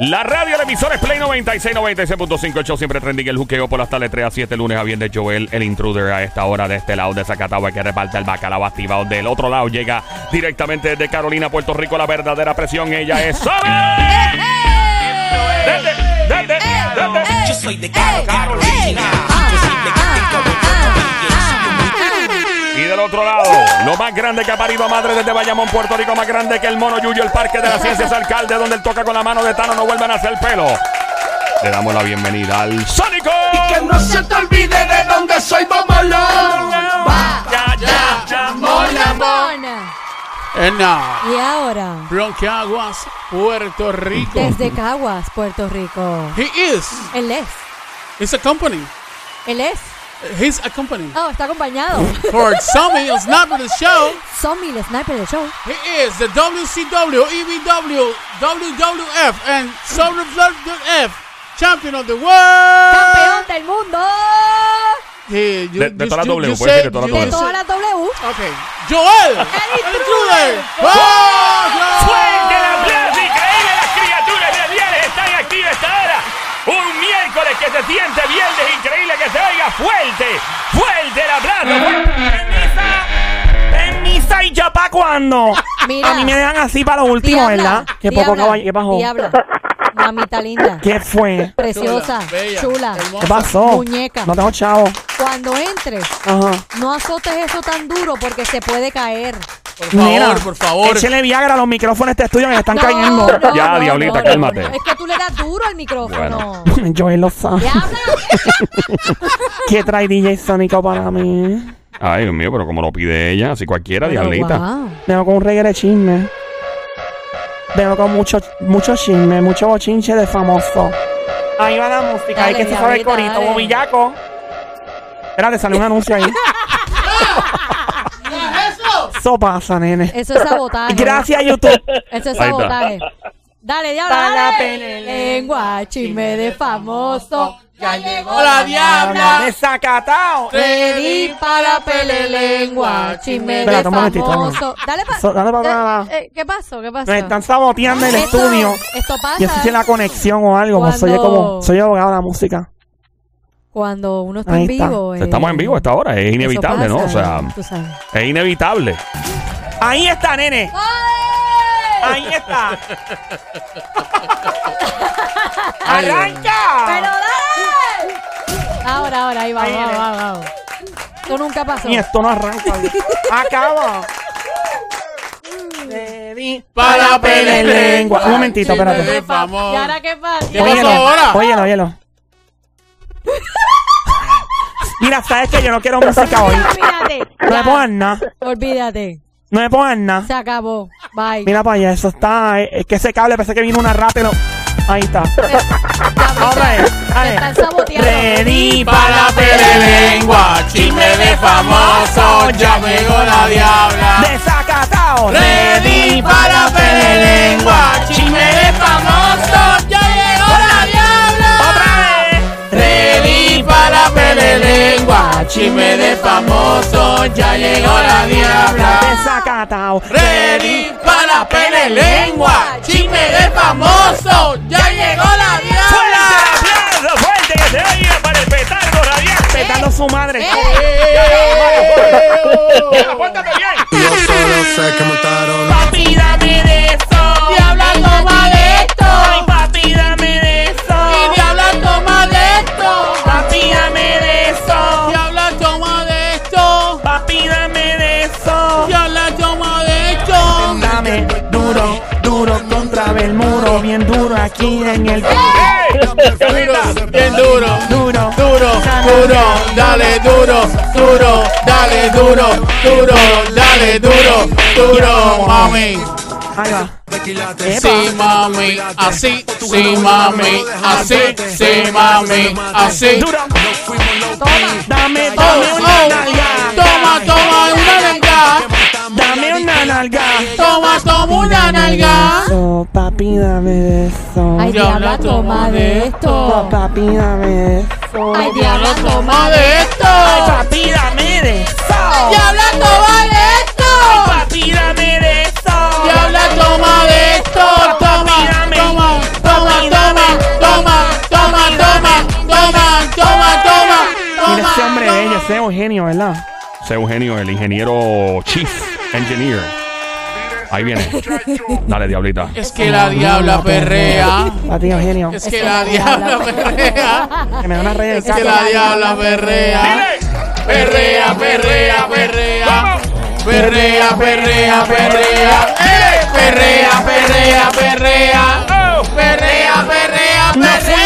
La radio, el emisor es Play 96, 96.5. El show siempre trending. El juqueo por las tardes 3 a 7, lunes a viernes. Joel, el intruder, a esta hora de este lado de Zacatagua que reparte el bacalao activado. Del otro lado llega directamente desde Carolina, Puerto Rico, la verdadera presión. Ella es desde. Yo soy de Caro, Carolina. Del otro lado, lo más grande que ha parido a madre desde Bayamón, Puerto Rico, más grande que el mono Yuyo, el Parque de las Ciencias Alcalde, donde él toca con la mano de Tano, no vuelvan a hacer pelo. Le damos la bienvenida al Sónico. Que no se te olvide de dónde soy Bomolón. Va, Ya, Mona. Y ahora, from Caguas, Puerto Rico. desde Caguas, Puerto Rico. He is. Él es. It's a company. Él es. He's a company. Oh, está acompañado. For Sammy, it's not the show. Somi, el sniper del show. He is the WCW, EBW, WWF, and WWF champion of the Campeón world. del mundo. Hey, you- De- de todas las W, you puede decir said- de todas las De W. todas las W. Okay. Joel. El intruder. ¡Fuerte el aplauso! ¡Increíble! Las criaturas radiales están activas a esta hora. Un miércoles que se siente viernes. Increíble que se oiga fuerte. ¡Fuerte el aplauso! ¡Permisa! ¡Permisa! ¿Y ya pa' cuándo? Mira. A mí me dejan así para lo último, Diabla, ¿verdad? Qué poco diabla, caballo. ¿Qué pasó? Diabla. Mamita linda. ¿Qué fue? Preciosa. Chula, bella, Chula. hermosa. ¿Qué pasó? Muñeca. No tengo chavo. Cuando entres, Ajá. no azotes eso tan duro porque se puede caer. Por favor, Mira, por favor. Échele Viagra a los micrófonos de este estudio que me están No, cayendo. no, Ya, no, diablita, no, no, cálmate. no. Es que tú le das duro al micrófono. Joel lo sabe. Diabla. ¿Qué trae DJ Sónico para mí? Ay, Dios mío, pero como lo pide ella, así cualquiera, Pero, diablita. wow. Vengo con un reggae de chisme. Vengo con mucho, mucho chisme, mucho bochinche de famoso. Ahí va la música, ahí Dale, que se sabe el diablita, corito, dale. bobillaco. Espérate, salió un anuncio ahí. Eso pasa, nene. Eso es sabotaje. Gracias, YouTube. Eso es sabotaje. Dale, diabla. Para dale. Lengua, chisme de famoso. Ya llegó la diabla. Desacatado. Ready para pele lengua, chisme de Espérate un momentito, famoso. Dale para So- dale pa' acá. ¿Qué pasó? ¿Qué pasó? Me están saboteando el Esto- estudio. Esto pasa Yo sé si la conexión o algo, pues soy Cuando- como, soy abogado de la música. Cuando uno está Ahí en está. vivo. eh, Estamos en vivo a esta hora, es inevitable, ¿no? O sea, tú sabes. es inevitable. Ahí está, nene. ¡Ay! Ahí está. ¡Arranca! ¡Pero dale! Ahora, ahora, ahí vamos, Ahí vamos, viene. vamos, vamos. Esto nunca pasó. Y esto no arranca. Acaba. Ready Para pele lengua. Un momentito, espérate. famoso. ¿Y ahora qué pasa? ¿Qué pasó Óyelo, ahora? óyelo, óyelo. Mira, sabes que yo no quiero música hoy. Olvídate. No me pongan nada. Olvídate. No me pongan nada. Se acabó. Bye. Mira para allá, eso está. Es que ese cable parece que vino una rata y no. Ahí está. Saboteando. Ready Para pele lengua, chisme de famoso, ya llegó la diabla. Desacatado. Ready para pele lengua, chisme de famoso, ya chisme de famoso, ya llegó la diabla. Desacatado. Ready para pele lengua, chisme de famoso, ya llegó la ¡Fuerte diabla. aplauso! ¡Fuerte que se oiga para el petardo radiante! Petando su madre. ¡Ya, ¡Pórtate bien! Yo solo sé que montaron. Papi, dame de el muro. Bien duro aquí en el. Duro, bien duro. Duro. Duro, duro, dale duro, duro, dale duro, duro, dale duro, duro, mami. Ahí va. Sí, mami, así, sí, mami, así, sí, mami, así. Duro. Dame, Oh, dame una oh, nalga. toma, toma una nalga, Dame una nalga. Toma, toma una nalga. Eso, papi, dame de eso. Ay, diabla, toma de esto. Papi, dame de eso. Ay, diabla, toma de esto. Ay, papi, dame de eso. Diabla, toma de esto. Ay, dame de eso. Diabla, toma de esto. Toma, toma, toma, toma, toma, toma, toma, toma, toma, toma. Mira ese hombre bello, eh, ese Eugenio, ¿verdad? Eugenio, el ingeniero Chief engineer. Ahí viene. Dale, diablita. Es que la diabla perrea. A ti, Eugenio. Es que la diabla perrea. Que me da una red Es que la diabla perrea. Perrea, perrea, perrea. Perrea, perrea, perrea. Perrea, perrea, perrea. Oh. Perrea, perrea, perrea.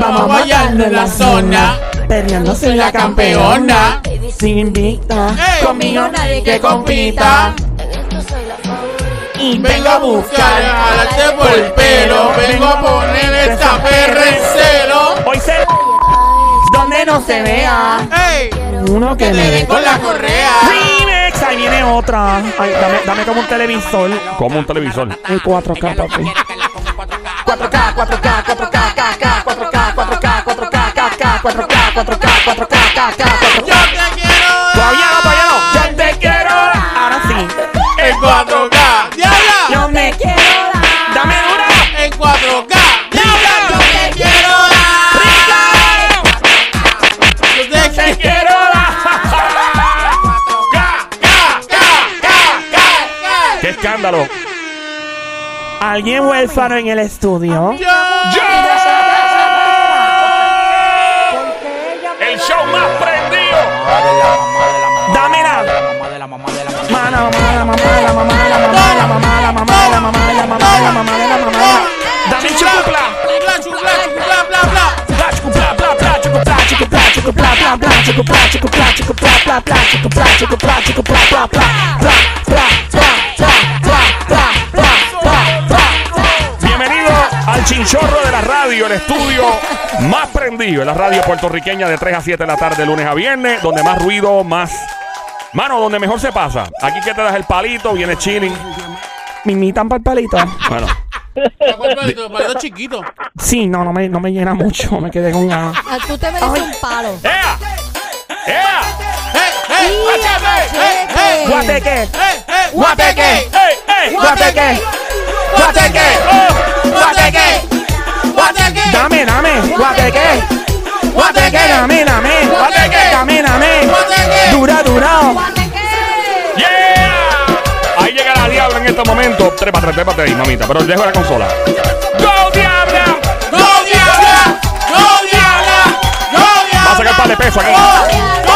Vamos guayando en la zona. Perreando Soy la campeona. Sin invicta. Conmigo nadie que compita. Y Vengo a buscar, jalarte por el pelo. Vengo a poner esta perra en celo. Hoy se. Donde no se vea. ¡Ey! Uno que Que me le den con la correa. Remix, ahí viene otra. Ay, dame, dame como un televisor. Como un televisor. En 4K, papi. 4K, 4K, 4K, 4K, 4K, 4K, 4K, 4K, 4K, 4K, 4K, 4K. Yo te quiero. Todavía no, todavía no. Yo te quiero. Ahora sí. En 4K. ¡Diabla! Yo me quiero. Dame dura. En 4K. ¡Diabla! Yo te quiero dar. Yo te Te quiero. ¡Qué escándalo! Alguien huérfano en el estudio. ¡Yo! Dámela. Mamá, la mamá, la mamá, la mamá, la mamá, la mamá, la mamá, la mamá, la mamá, la mamá, la mamá. Dame chucupla. Chucupla, chucupla, chucupla, chucupla, bla, bla, chucupla, chucupla, chucupla, bla, bla, chucupla, chucupla, chucupla, bla, bla, bla. Bienvenido al chinchorro de la radio, el estudio más la radio puertorriqueña de 3 a 7 de la tarde, lunes a viernes, donde más ruido, más. Mano, donde mejor se pasa. Aquí que te das el palito, viene chilling. ¿Me imitan para el palito? Bueno, Palito, palito chiquito. Sí, no, no me, no me llena mucho. Me quedé con ganas. Ah, Tú te mereces Ay. un palo. ¡Ea! ¡Ea! ¡Hey, hey! Sí, ¡Machete! ¡Hey, machete. hey! Guateque. Guateque. ¡Ey, ey! Guateque. ¡Guateque! ¡Oh! ¡Guateque! ¡Guateque! Dame, dame. Guateque. Dame. Guateque. Dame, dame. Guateque. Dura, dura. ¡Yeah! Ahí llega la diabla en este momento. Trépate, trépate ahí, mamita. Pero dejo la consola. ¡Go, diabla! ¡No, diabla! ¡No, diabla! ¡No, diabla! Va a sacar par de peso aquí.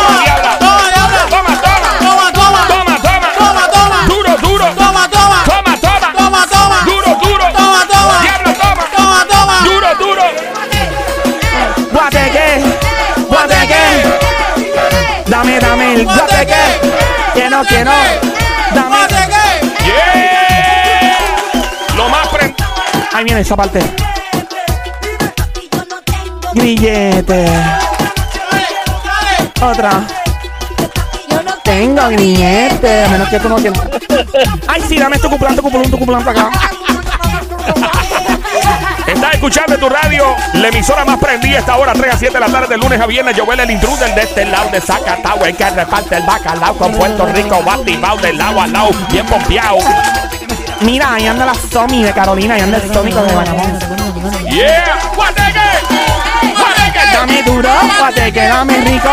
El guateque. Que no, que no. Dame. ¡Yeah! Lo más pre... Ahí viene esa parte. Grillete. Otra. Yo no Tengo grillete. A menos que tú no quieras. Ay, sí, dame tu cuplán, tu tu para acá. Escuchando tu radio la emisora más prendida esta hora 3 a 7 de la tarde de lunes a viernes Joel el intruder de este lado de Zacatau el que reparte el bacalao con Puerto Rico batibao de lado a lado bien pompeado Mira, ahí anda la Somi de Carolina, ahí anda el Sónico de Bayamón. yeah guateque guateque Dame duro, guateque, dame rico.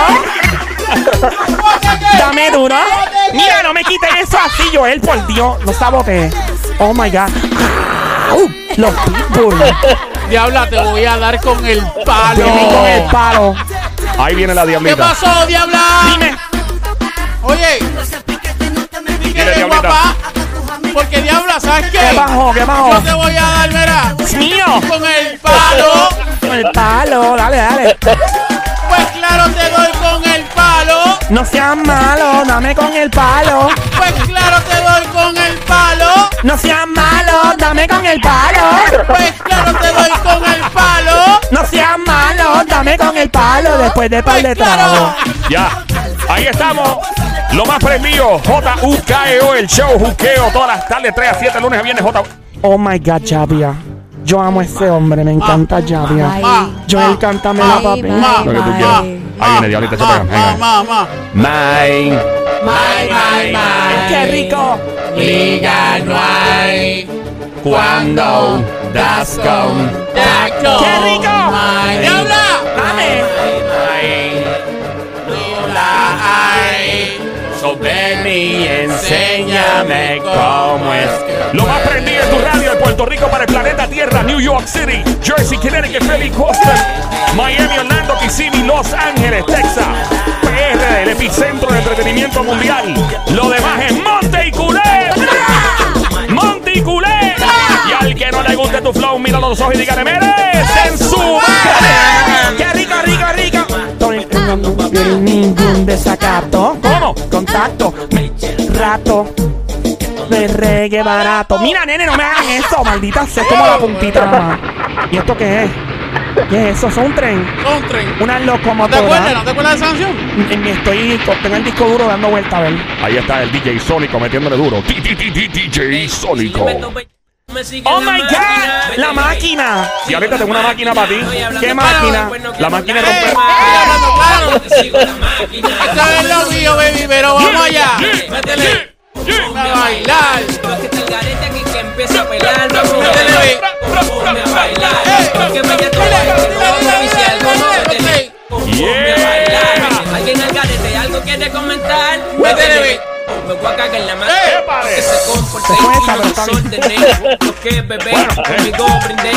Dame duro. Mira, no me quites eso así, Joel, por Dios. No sabote. Oh my god. Au, los pitbull. Diabla, te voy a dar con el palo. Con el palo. ahí viene la ¿Qué diablita pasó, Diabla? Dime. Oye, di que eres Diablita. guapa. Porque Diabla, ¿sabes qué? ¿Qué bajó? ¿Qué Yo bajó? te voy a dar, mira, Es mío. con el palo. Con el palo. Dale, dale. Pues claro, te doy con el palo. No seas malo, dame con el palo. Pues claro, te doy con el palo. No seas malo, dame con el palo. Pues claro, palo después de par de tragos. ya ahí estamos lo más prendido J.U.K.E.O. el show juqueo todas las tardes 3 a 7 lunes a viernes J Oh my god, Javia. Yo amo a ese hombre, me encanta Javia. Ma, Joel, cántame la papi. Lo que tú quieras. Ahí viene, Diablita, se pega, venga. Mine may. ¡Qué rico! Liga no hay cuando das con. ¡Qué rico! ¡Diabla! Ven y enséñame cómo es que Lo más prendido en tu radio de Puerto Rico para el planeta Tierra, New York City, Jersey, Connecticut, Philly, Boston, Miami, Orlando, Kissimmee, Los Ángeles, Texas, PR, el epicentro de entretenimiento mundial. Lo demás es Monte y Culebra. Monte y Culebra. Y al que no le guste tu flow, mira los ojos y dígale, merece en su madre. ¡Qué rico, rico, rico! Estoy en ningún desacato. Contacto, rato. De reggae barato. Mira, nene, no me hagan eso, maldita sea. Como la puntita nada más. ¿Y esto qué es? ¿Qué es eso? ¿Es un tren? Son tren. Una ¿No te acuerdas? locomotora. ¿No te acuerdas de esa canción? Y me estoy, tengo el disco duro dando vuelta a ver. Ahí está el DJ Sónico metiéndole duro. DJ Sónico. ¡Oh my God! ¡La máquina! Y ahorita tengo una máquina para ti. ¿Qué máquina? La máquina claro. Esto es lo mío, baby, pero vamos allá. Métele. A bailar. Que te el garete aquí que empieza a. Vamos Métele, a bailar. Porque me ya vamos a bailar. Alguien al garete algo quiere comentar. Métele. Me voy a cagar en la mano. ¡Eh, pare! Que se comporte y está bien. desordene. Lo que bebé conmigo brindé.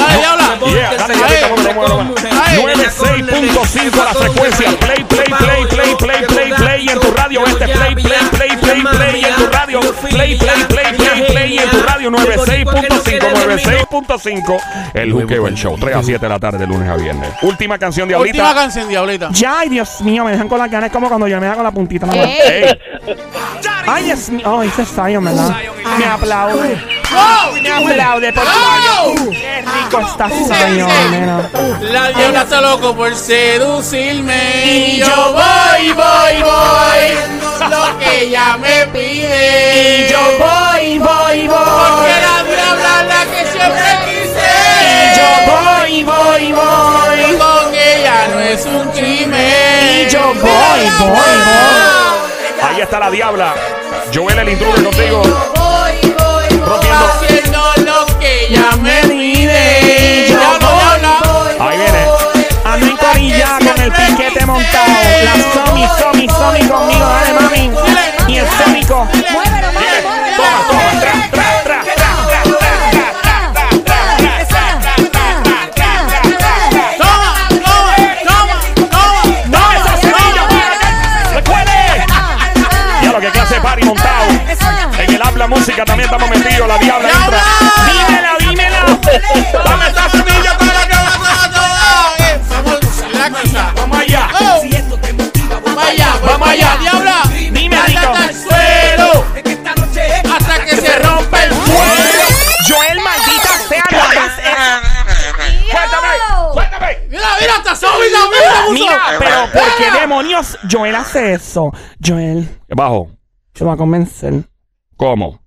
Vámonos. 96.5 la frecuencia. Play, play, play, play, play, play, play. En tu radio este. Play, play, play, play, play. En tu radio. Play, play, play, play, play. En tu radio 96.5, 96.5. El Juqueo, el show. 3 a 7 de la tarde, de lunes a viernes. Última canción de Última canción, Diablita. Ya, ay, Dios mío, me dejan con las ganas como cuando yo me da con la puntita. Ey, Ay, mío. Ay, ese es Zion, ¿verdad? Me aplaude. ¡Oh! Me aplaude, por favor. Qué rico está Zion, nena. La diabla está loco por seducirme. Y yo voy, voy, voy. Lo que ella me pide. Y yo voy, voy, Porque voy. la diabla es la que siempre quise. Y yo voy, voy, voy. Con ella no es un crimen. Y yo voy, voy, voy. Ahí está la diabla. Joel el intruder contigo. Rompiendo. Haciendo lo que ella me yo Diabla, voy. Ahí viene. Ando en corilla con el piquete montado. La Somi, Somi, Somi conmigo, dale mami. Y el Sónico. Muévelo, muévelo, muévelo. Toma, toma. Tra, tra, Música también estamos metidos. La diabla entra. Dímela, dímela. ¡Dame esta semilla para a la cosa. ¡Vamos allá! Oh. Vamos allá, vamos allá, diabla. Dime, rico. hasta el suelo. Hasta que se rompa el suelo. Joel, maldita sea, eso. ¡Suéltame! ¡Suéltame! Mira, mira, hasta Sobi la mira, Mira, pero ¿por qué demonios Joel hace eso? Joel, Bajo. se va a convencer. ¿Cómo?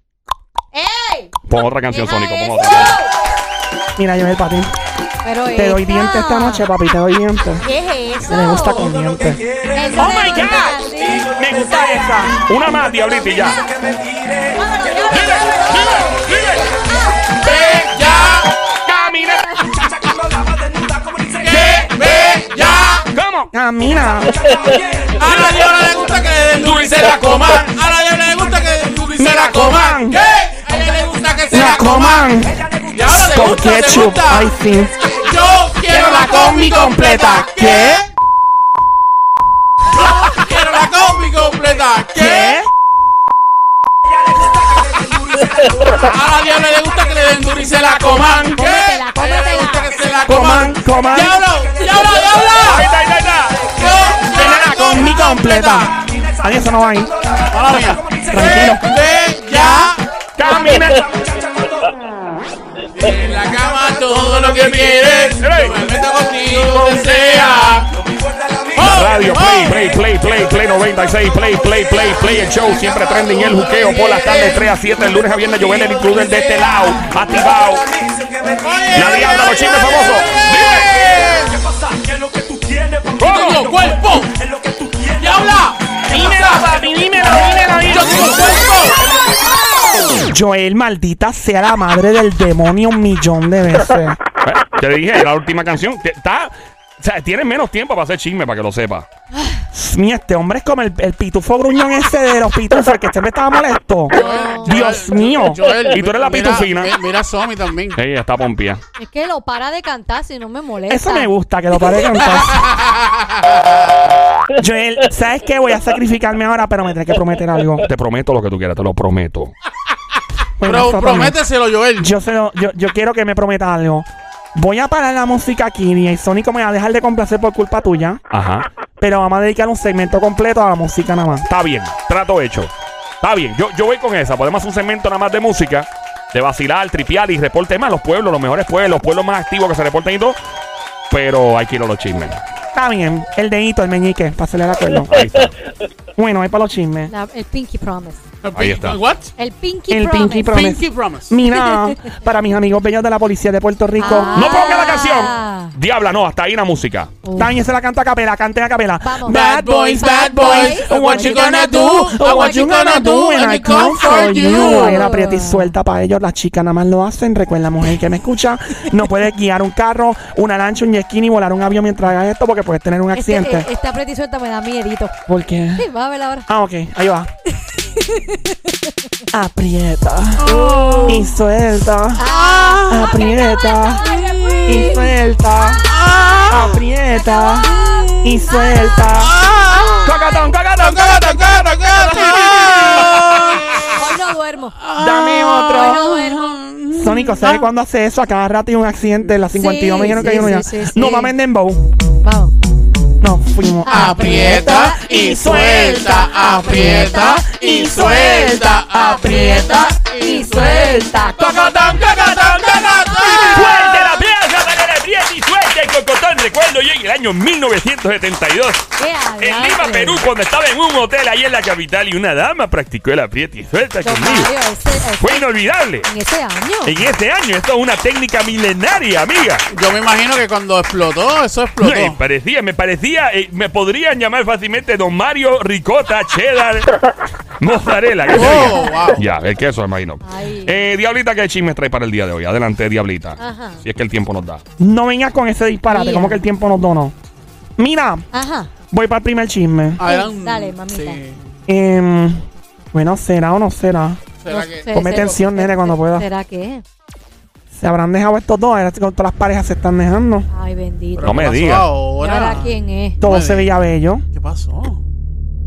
¡Ey! Pon otra canción, Sónico. Pon otra. Mira, Joel, papi. Pero Te doy esta- dientes esta noche, papi, te doy dientes. ¿Qué es eso? Me gusta con dientes. Eso Oh my God. así. Me gusta esa. Una más, diablita, y ya. Vámonos, vámonos. Ve ya, ¡Camina! ya. ¿Cómo? Camina. A la diabla le gusta que le den se la coman. A la diabla le gusta que se la coman. ¿Qué? A ella le gusta que se La la coman. coman. Diabla le gusta, le ketchup. gusta. Ay, sí. Yo quiero la combi completa. ¿Qué? Quiero la combi completa. ¿Qué? ¿Qué? A la diabla le gusta que le den duro y se la coman. ¿Qué? Cómetela, A ella le cómetela. gusta que se la Coman, coman. coman. Diablo, diablo, diablo. ahí está, ahí está. Yo quiero la combi completa. Ay, eso no va ahí. Mala mía. Tranquilo. Ya. ¡Camina! En la cama todo lo que quieres. Yo me meto contigo donde sea. La radio, play, play, play, play, play 96, play, play, play, play, el show siempre trending el juqueo por las tardes 3 a 7, el lunes a viernes, Joel el intruder de este lado, activado. La diabla, los chismes famosos. Yo tengo cuerpo. Diabla. Papi, dímelo, dímelo, Yo tengo dímelo. Joel, maldita sea la madre del demonio un millón de veces. Eh, Te dije, la última canción, está, o sea, tienes menos tiempo para hacer chisme, para que lo sepas. Mía, este hombre es como el, el pitufo gruñón ese de los pitufos, el que siempre estaba molesto. Dios mío. Joel, y tú eres la mira- pitufina. mi- Mira a Somi también. Ella está pompía. Es que lo para de cantar si no me molesta. Eso me gusta, que lo pare de cantar. Joel, ¿sabes qué? Voy a sacrificarme ahora, pero me tienes que prometer algo. Te prometo lo que tú quieras, te lo prometo. Bueno, Pero eso también. prométeselo, Joel. Yo, se lo- yo, yo quiero que me prometa algo. Voy a parar la música aquí y Sónico me va a dejar de complacer por culpa tuya. Ajá. Pero vamos a dedicar un segmento completo a la música nada más. Está bien, trato hecho. Está bien, yo, yo voy con esa. Podemos hacer un segmento nada más de música, de vacilar, tripear y reporte más. Los pueblos, los mejores pueblos, los pueblos más activos que se reporten y todo. Pero hay que ir a los chismes. Está bien, el dedito, el meñique, para hacerle el acuerdo. Ahí está. Bueno, es para los chismes. La- el Pinky Promise. Ahí está. What? El Pinky El Promise. Pinky Promise. Pinky Promise. Mira, para mis amigos bellos de la policía de Puerto Rico. Ah. No ponga la canción. Diabla, no, hasta ahí la música. Uh. También se la canta a capela, cante a capela. Vamos. Bad boys, bad boys, what you gonna do? What you gonna do when I come for you? Hay una aprieta y suelta para ellos, las chicas nada más lo hacen. Recuerda, mujer que me escucha, no puedes guiar un carro, una lancha, un jet ski ni volar un avión mientras hagas esto porque puedes tener un Este, accidente. eh, esta aprieta y suelta me da miedito. ¿Por qué? Sí, va a ver ahora. Ah, ok, ahí va. Aprieta y suelta. Aprieta y suelta. Aprieta y suelta. Cocatón, cocatón, cocatón, cocatón, cocatón. Hoy no duermo. Dame Hoy no otro. duermo. Sónico, ¿sabes cuándo hace eso? A cada rato hay un accidente. En la 52 Sí, me dijeron que sí, hay uno ya. sí, sí, sí. No mames Dembow. Vamos. No, fuimos. Aprieta y suelta, aprieta y suelta, aprieta y suelta. Cocotón, cocotón, Recuerdo yo en el año 1972. ¿Qué En. Lima, Perú, cuando estaba en un hotel ahí en la capital y una dama practicó el aprieta y suelta Don conmigo. Mario, ese- ese- Fue inolvidable. en ese año. En este año, esto es una técnica milenaria, amiga. Yo me imagino que cuando explotó, eso explotó. y parecía, me parecía, eh, me podrían llamar fácilmente Don Mario, Ricota, Cheddar, Mozzarella. ¿qué Oh, wow. Ya, el queso, imagino. Ay. Eh, Diablita, ¿qué chismes trae para el día de hoy? Adelante, Diablita. Ajá. Si es que el tiempo nos da. No vengas con ese disparate, Mira. como que el tiempo nos donó. Mira, Ajá. voy para el primer chisme. Adelante. Dale, mamita. Sí. Em, bueno, ¿será o no será? ¿Será No que- sé, Ponme se- tensión, nene, cuando pueda. ¿Será que? ¿Se habrán dejado estos dos? Ahora con todas las parejas se están dejando. Ay, bendito. ¿Pero No qué me pasó diga. ¿Y ahora? ahora quién es? Todo se veía bello. ¿Qué pasó?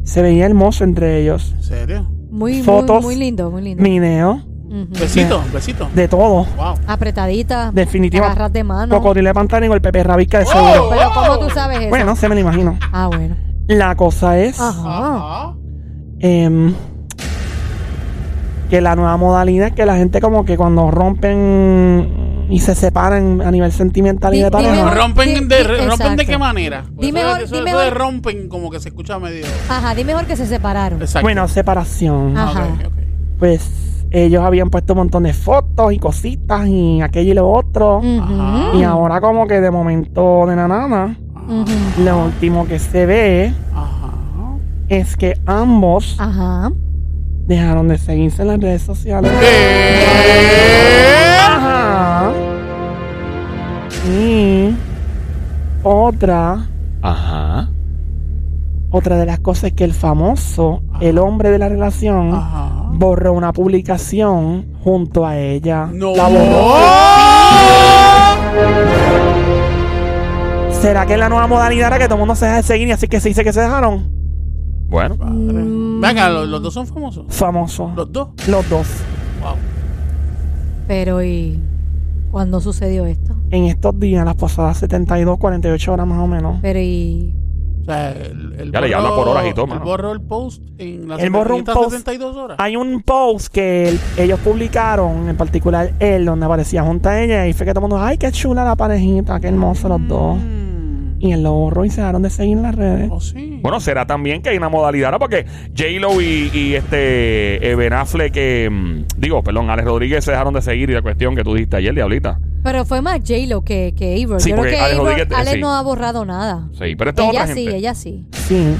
Se veía hermoso entre ellos. ¿En serio? Muy, Fotos. muy, muy lindo, muy lindo. Ujú. Besito, besito. de todo. Wow. Apretadita. Definitivo. Agarras de mano. Cocodrilo de pantano y el Pepe Rabisca de seguro. Pero ¿cómo tú sabes eso? Bueno, se me lo imagino. Ah, bueno. La cosa es Ajá. Em, que la nueva modalidad es que la gente como que cuando rompen y se separan a nivel sentimental y Di- de dime pareja. mejor- ¿Rompen, Di- de, di- ¿Rompen de exacto. qué manera? Pues Di eso, mejor- eso- di eso mejor. de rompen como que se escucha medio... Ajá, dime mejor que se separaron. Exacto. Bueno, separación. Ajá. ok, ok. Pues ellos habían puesto un montón de fotos y cositas y aquello y lo otro. Ajá. Y ahora como que de momento de la nada, Ujú. lo último que se ve Ajá. es que ambos dejaron de seguirse en las redes sociales. ¿Qué? Ajá. Y otra, Ajá. Otra de las cosas es que el famoso, el hombre de la relación, Ajá. borró una publicación junto a ella. No. La borró. ¿Será que es la nueva modalidad era que todo el mundo se deja de seguir y así que se dice que se dejaron? Bueno. Mm, Venga, los, los dos son famosos. Famoso. Los dos. Los dos. Wow. Pero ¿y cuándo sucedió esto? En estos días, las pasadas 72, 48 horas más o menos. Pero ¿y sea, el, el Ya le habla por horas y todo, Él mano. borró el post en las Él borró un estas post. 72 horas. Hay un post que ellos publicaron, en particular él, donde aparecía junto a ella y fue que todo el mundo, ay, qué chula la parejita, qué hermosos los dos. Mm. Y él lo borró y se dejaron de seguir en las redes. Oh, sí. Bueno, será también que hay una modalidad, ¿no? Porque J-Lo y, y este eh, Ben Affleck, que, mm, digo, perdón, Alex Rodríguez se dejaron de seguir y la cuestión que tú dijiste ayer, Diablita. Pero fue más J-Lo que, que. Sí, Yo creo porque que Alex Rodríguez, Alex sí. no ha borrado nada. Sí, pero esto es Ella otra sí, gente. ella sí. Sí.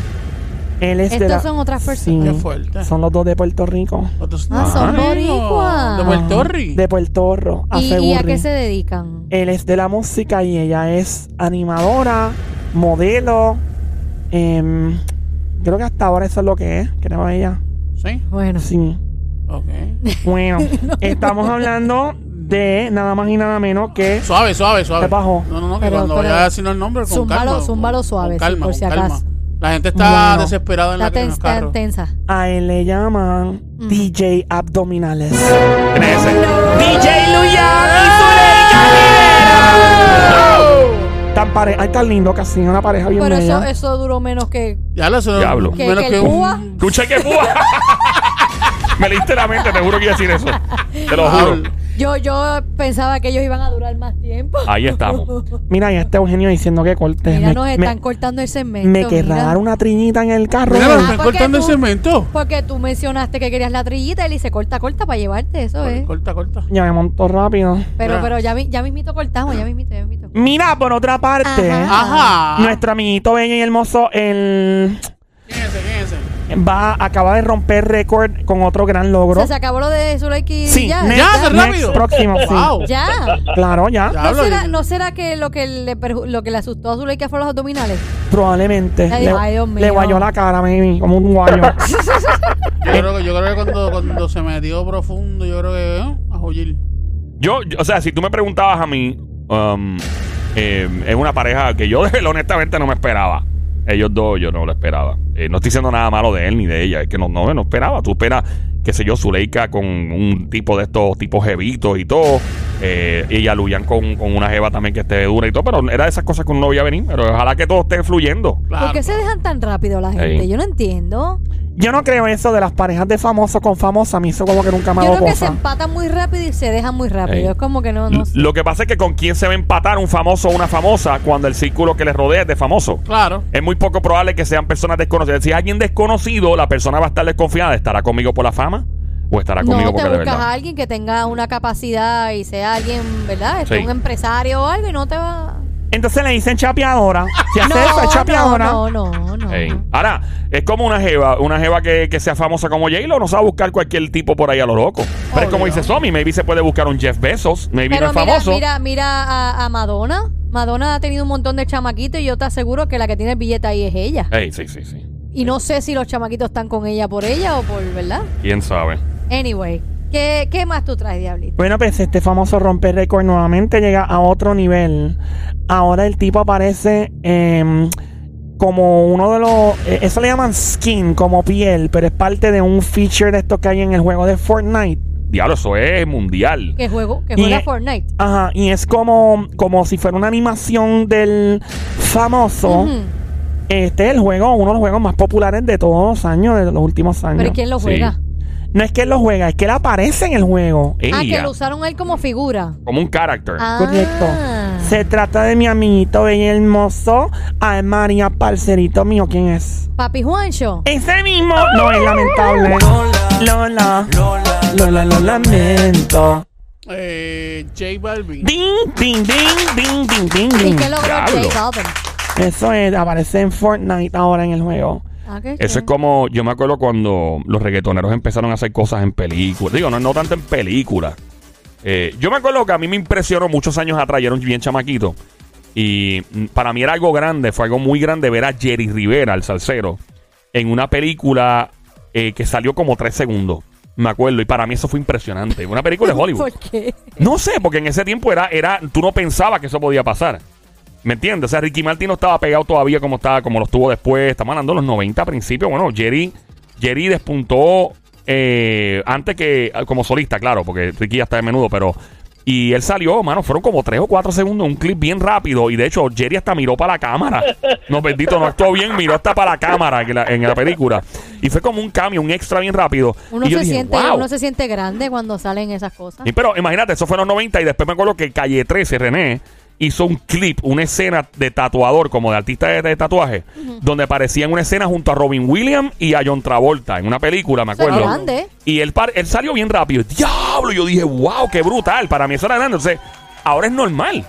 Él es de Estos la- son otras Sí. personas. Qué fuerte. Son los dos de Puerto Rico. Ah, son boricuas. De Puerto Rico. De Puerto Rico. a ¿Y, y a qué se dedican? Él es de la música y ella es animadora, modelo. em, Creo que hasta ahora eso es lo que es, creo ella. ¿Sí? Bueno. Sí. Ok. Bueno, estamos hablando de nada más y nada menos que Suave, suave, suave. ¿Qué pasó? No, no, no, que Pero- cuando pero- vaya a decirnos el nombre, con Zúmbalo- calma. zúmbalo suave, con sí, calma, por si con calma. acaso. La gente está Bueno. desesperada en, la, Está en los tensa, carros. tensa. a él le llaman Mm. DJ Abdominales. DJ Luyan y Zuleika Tan pareja, ay, tan lindo casi, una pareja bien Pero eso, bella. eso duró menos que. Ya lo sé. Diablo. ¿Que- menos que que un... Escucha que púa. Me leíste la mente, te juro que iba a decir eso. Te lo juro. Yo, yo pensaba que ellos iban a durar más tiempo. Ahí estamos. Mira, y este Eugenio diciendo que corte. Mira, me, nos me- están cortando el segmento. me querrá mira. dar una triñita en el carro. Mira, ¿eh? me están porque cortando el cemento. Porque tú mencionaste que querías la trillita y le dice corta, corta para llevarte, eso es. Corta, corta. Ya me montó rápido. Pero, Mira. pero ya, mi- ya mismito cortamos, ya mismito, ya mismito. Mira, por otra parte, Ajá. Ajá. nuestro amiguito bello y hermoso, el ¿Quién es va acaba de romper récord con otro gran logro. O sea, se acabó lo de Zuleika y Sí, ya. next, Ya, next, rápido. próximo, sí. Wow. Ya. Claro, ya. Ya. ¿No Hablo será, y- ¿No será que lo que le perju- lo que le asustó a Zuleika fueron los abdominales? Probablemente. Ay, le, ay, Dios mío. le guayó la cara, baby, como un guayo. Yo creo que, yo creo que cuando, cuando se metió profundo, yo creo que. ¿eh? A joyir. Yo, yo- o sea, si tú me preguntabas a mí, um, eh, es una pareja que yo honestamente no me esperaba. Ellos dos yo no lo esperaba. Eh, no estoy diciendo nada malo de él ni de ella, es que no, no, no esperaba. Tú esperas, qué sé yo, Zuleika con un tipo de estos tipos jevitos y todo. Eh, y ella Luyan con, con una jeva también que esté dura y todo. Pero era de esas cosas que uno no veía venir. Pero ojalá que todo esté fluyendo. Claro. ¿Por qué se dejan tan rápido la gente? Yo no entiendo. Yo no creo eso de las parejas de famosos con famosos. A mí eso como que nunca me Yo hago creo que se empatan muy rápido y se dejan muy rápido. Es como que no, no sé. Lo que pasa es que con quién se va a empatar un famoso o una famosa cuando el círculo que les rodea es de famoso. Claro. Es muy poco probable que sean personas desconocidas. Si es alguien desconocido, la persona va a estar desconfiada. ¿Estará conmigo por la fama? ¿O estará conmigo No, te porque de buscas a alguien que tenga una capacidad y sea alguien, ¿verdad? Este, Sí. Un empresario o algo y no te va... Entonces le dicen chapeadora. Si hace no, eso, es no, chapeadora. no, no. Ahora, es como una jeva, una jeva que, que sea famosa como J-Lo, no a buscar cualquier tipo por ahí a lo loco. Pero es como dice Somi, maybe se puede buscar un Jeff Bezos, maybe Pero no es mira, famoso. mira, mira a, a Madonna. Madonna ha tenido un montón de chamaquitos y yo te aseguro que la que tiene el billete ahí es ella. Ey, sí, sí, sí. Y no sé si los chamaquitos están con ella por ella o por, ¿verdad? ¿Quién sabe? Anyway, ¿qué, qué más tú traes, Diablito? Bueno, pues este famoso romper récord nuevamente llega a otro nivel. Ahora el tipo aparece em, como uno de los... eh, eso le llaman skin, como piel, pero es parte de un feature de estos que hay en el juego de Fortnite. Diablo, eso es mundial. Que juego, que Y- juega Fortnite. Ajá, y es como, como si fuera una animación del famoso. Este es el juego, uno de los juegos más populares de todos los años, de los últimos años. Pero ¿y quién lo Sí. No es que él lo juega, es que él aparece en el juego. Ah, que Ella, lo usaron a él como figura. como un character. Ah. Correcto. Se trata de mi amiguito bello y hermoso, Ay María, parcerito mío, ¿quién es? Papi Juancho. Ese mismo no es lamentable. Lola, Lola, lo lamento. Eh, J Balvin. Ding, ding, ding, ding, ding, ding, ¿Y ding. qué logró Diablo. J Balvin? Eso es, aparece en Fortnite ahora en el juego. Ah, qué Eso es como, yo me acuerdo cuando los reggaetoneros empezaron a hacer cosas en películas. Digo, no, no tanto en películas. Eh, yo me acuerdo que a mí me impresionó muchos años atrás, yo era un bien chamaquito. Y mm, para mí era algo grande, fue algo muy grande ver a Jerry Rivera, el salsero, en una película eh, que salió como tres segundos. Me acuerdo, y para mí eso fue impresionante. Una película de Hollywood. ¿Por qué? No sé, porque en ese tiempo era, era, tú no pensabas que eso podía pasar. ¿Me entiendes? O sea, Ricky Martin no estaba pegado todavía como estaba, como lo estuvo después. Estamos hablando de los 90 a principios. Bueno, Jerry, Jerry despuntó eh, antes que como solista, claro, porque Ricky ya está de menudo, pero. Y él salió, mano, fueron como tres o cuatro segundos, un clip bien rápido. Y de hecho, Jerry hasta miró para la cámara. No, bendito, no actuó bien, miró hasta para la cámara en la, en la película. Y fue como un cambio, un extra bien rápido. Uno y yo se, dije, siente, "Wow". uno se siente grande cuando salen esas cosas. Pero imagínate, eso fue en los 90 y después me acuerdo que Calle 13, René, hizo un clip, una escena de tatuador, como de artista de, de tatuaje, donde aparecía en una escena junto a Robin Williams y a John Travolta, en una película, me acuerdo. grande. Y él, par- él salió bien rápido. ¡Diablo! Yo dije, wow, qué brutal. Para mí eso era grande. Entonces, ahora es normal.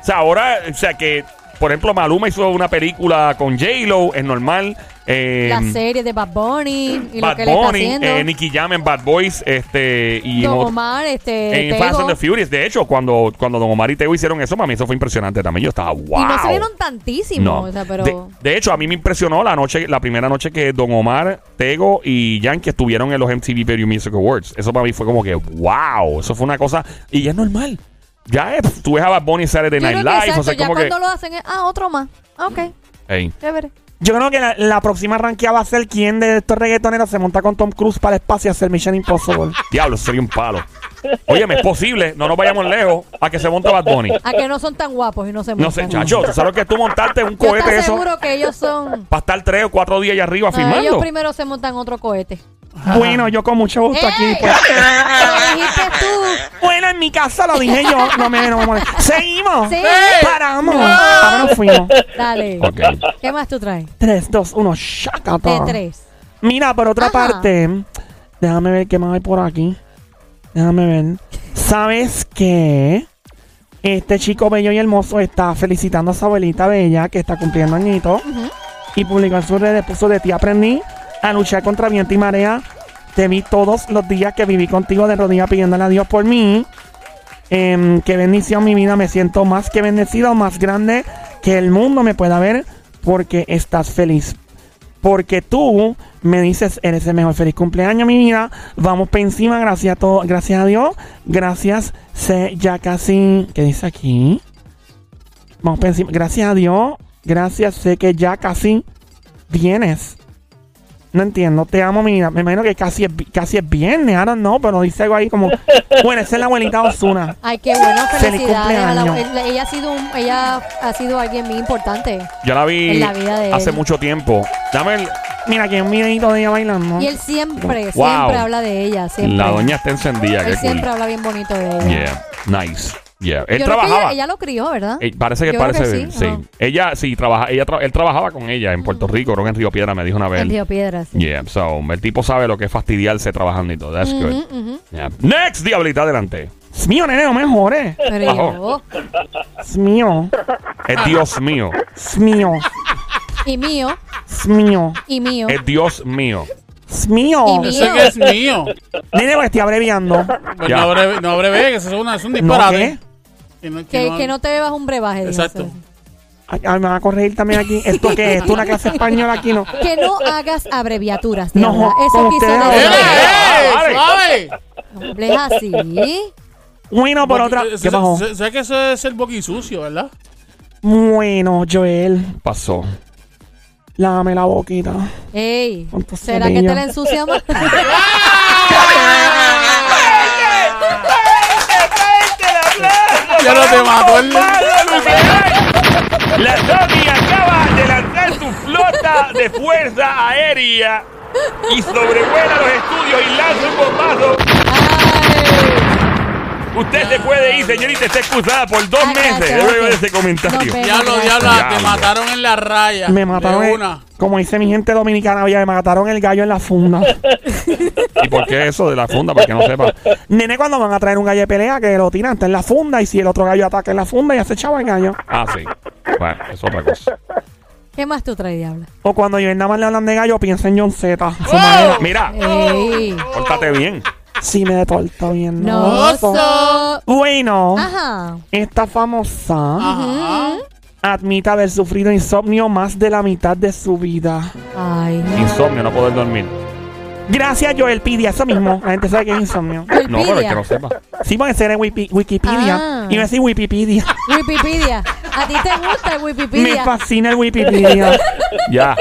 O sea, ahora, o sea, que por ejemplo, Maluma hizo una película con J-Lo, es normal. Eh, La serie de Bad Bunny y lo Bad que le está Bunny, eh, Nicky Jam en Bad Boys, este, y Don Omar, este, en Fast Tego. and the Furious. De hecho, cuando, cuando Don Omar y Tego hicieron eso, para mí eso fue impresionante también. Yo estaba, wow. Y no se vieron tantísimo, No. o sea, pero... de, de hecho, a mí me impresionó la noche, la primera noche que Don Omar, Tego y Yankee estuvieron en los MTV Video Music Awards. Eso para mí fue como que, wow, eso fue una cosa. Y ya es normal. Ya es, tú ves a Bad Bunny Saturday Yo Night creo que Live, exacto, o sea, ya como que. cuando lo hacen es, ah, otro más. Ah, ok, Ey. chévere. Yo creo que la, la próxima ranqueada va a ser quién de estos reggaetoneros se monta con Tom Cruise para el espacio y hacer Mission Impossible. Diablo, sería un palo. Oye, es posible, no nos vayamos lejos a que se monte Bad Bunny. A que no son tan guapos y no se No sé, montan. chacho, tú sabes que tú montarte un Yo cohete estoy eso seguro que ellos son... para estar tres o cuatro días allá arriba No, ellos filmando. primero se montan otro cohete. Bueno, yo con mucho gusto aquí. Pues. Lo dijiste tú. Bueno, en mi casa lo dije yo. No me, no me molesta. Seguimos. Sí. Paramos. Ahora nos fuimos. Dale. Ok. ¿Qué más tú traes? 3, 2, 1, shakata. De tres. Mira, por otra Ajá. parte, déjame ver qué más hay por aquí. Déjame ver. ¿Sabes qué? Este chico bello y hermoso está felicitando a su abuelita bella que está cumpliendo añito. Y publicó en sus redes, puso de ti aprendí a luchar contra viento y marea. Te vi todos los días que viví contigo de rodillas pidiéndole a Dios por mí. Em, qué bendición mi vida, me siento más que bendecido, más grande que el mundo me pueda ver porque estás feliz. Porque tú me dices, eres el mejor feliz cumpleaños, mi vida. Vamos para encima, gracias a todo, gracias a Dios. Gracias, sé ya casi. ¿Qué dice aquí? Vamos para encima. Gracias a Dios. Gracias, sé que ya casi vienes. No entiendo, te amo, mi vida. Me imagino que casi es, casi es viernes, don't know, pero dice algo ahí como. Bueno, esa es la abuelita Osuna. Ay, qué bueno, felicidades. a la- ella, ha sido un- ella ha sido alguien muy importante. Yo la vi En la vida de hace él. mucho tiempo. Dame el- Mira, hay un videito de ella bailando. Y él siempre, Wow. siempre habla de ella. Siempre. la doña está encendida. Él Qué cool. siempre habla bien bonito de ella. Yeah, nice. Yeah. Él Yo creo que trabajaba. ella, ella lo crió, ¿verdad? Eh, parece que Yo creo parece que sí. sí, ajá. Ella sí trabaja, ella tra- él trabajaba con ella en Puerto Rico, creo que en Río Piedra me dijo una vez. En Río Piedras. sí. Yeah, so el tipo sabe lo que es fastidiarse trabajando y todo. That's good. Ujú, ujú. Yeah. Next, diablita adelante. Es mío, nene, no me jores. Pero yo, Es mío. Es Dios mío. Es mío. y mío, Es mío. y mío. Es Dios mío. Es mío. Y mío. Que es mío. Nene, pues estoy abreviando. Pues Ya. no breve, no breve, que eso es, una, es un ¿No disparate. Que no, Que, que no te bebas un brebaje. dijo Exacto. César. Ay, ay, me van a corregir también aquí. ¿Esto qué es? ¿Esto es una clase española aquí? No. Que no hagas abreviaturas. No, Eso quiso ¡Eh, decir. eh! Vale. ¡Suave! No hables así. Bueno, por otra. eh, ¿Qué se- ¿Sabes que eso es ser boqui sucio, verdad? Bueno, Joel. Pasó. Lávame la boquita. Ey, ¿será que te la ensucia no te mató el... La Sony acaba de lanzar su flota de fuerza aérea y sobrevuela los estudios y lanza un bombazo. Usted se puede ir, señorita, está excusada por dos Ay, meses gracias, luego de ok. ese comentario. Nos vemos. Diablo, diablo, te Diablo. mataron en la raya. Me mataron. De el- una. como dice mi gente dominicana, ya me mataron el gallo en la funda. ¿Y por qué eso de la funda? Para que no sepa. Nene, cuando van a traer un gallo de pelea, que lo tiran está en la funda. Y si el otro gallo ataca en la funda, ya se echaba el gallo. Ah, sí. Bueno, es otra cosa. ¿Qué más tú traes, diabla? O cuando yo nada más le hablan de gallo, piensa en John Z. ¡Oh! Mira, Ey. pórtate bien. Sí, me deporto bien. No. so- Bueno, Ajá. esta famosa Ajá. admite haber sufrido insomnio más de la mitad de su vida. Ay. Insomnio, no poder dormir. Gracias, Joel Pidia. Eso mismo. La gente sabe que es insomnio. No, pero es Wikipedia. que no sepa. Sí, porque ser en Wiki- Wikipedia. Ah. Y me decir Wikipedia. Wikipedia. ¿A ti te gusta el Me Wikipedia? fascina el Wikipedia. Ya,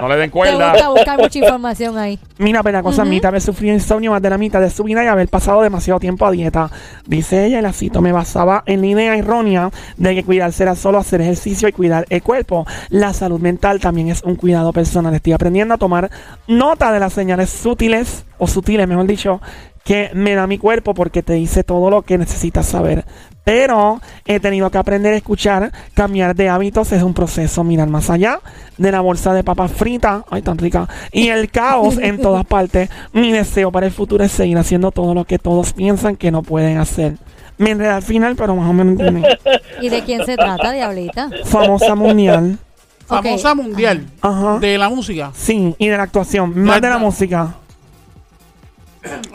no le den Te cuerda. gusta buscar mucha información ahí. Mira, pero la cosa admite haber sufrido insomnio más de la mitad de su vida y haber pasado demasiado tiempo a dieta. Dice ella, y la cito, me basaba en la idea errónea de que cuidarse era solo hacer ejercicio y cuidar el cuerpo. La salud mental también es un cuidado personal. Estoy aprendiendo a tomar nota de las señales sutiles, o sutiles, mejor dicho, que me da mi cuerpo porque te dice todo lo que necesitas saber. Pero he tenido que aprender a escuchar, cambiar de hábitos es un proceso, mirar más allá de la bolsa de papas fritas, ay tan rica, y el caos en todas partes. Mi deseo para el futuro es seguir haciendo todo lo que todos piensan que no pueden hacer. Me enredé al final, pero más o menos entendí. ¿Y de quién se trata, Diablita? Famosa mundial. Famosa mundial Ajá. de la música. Sí, y de la actuación. Más de la La- música.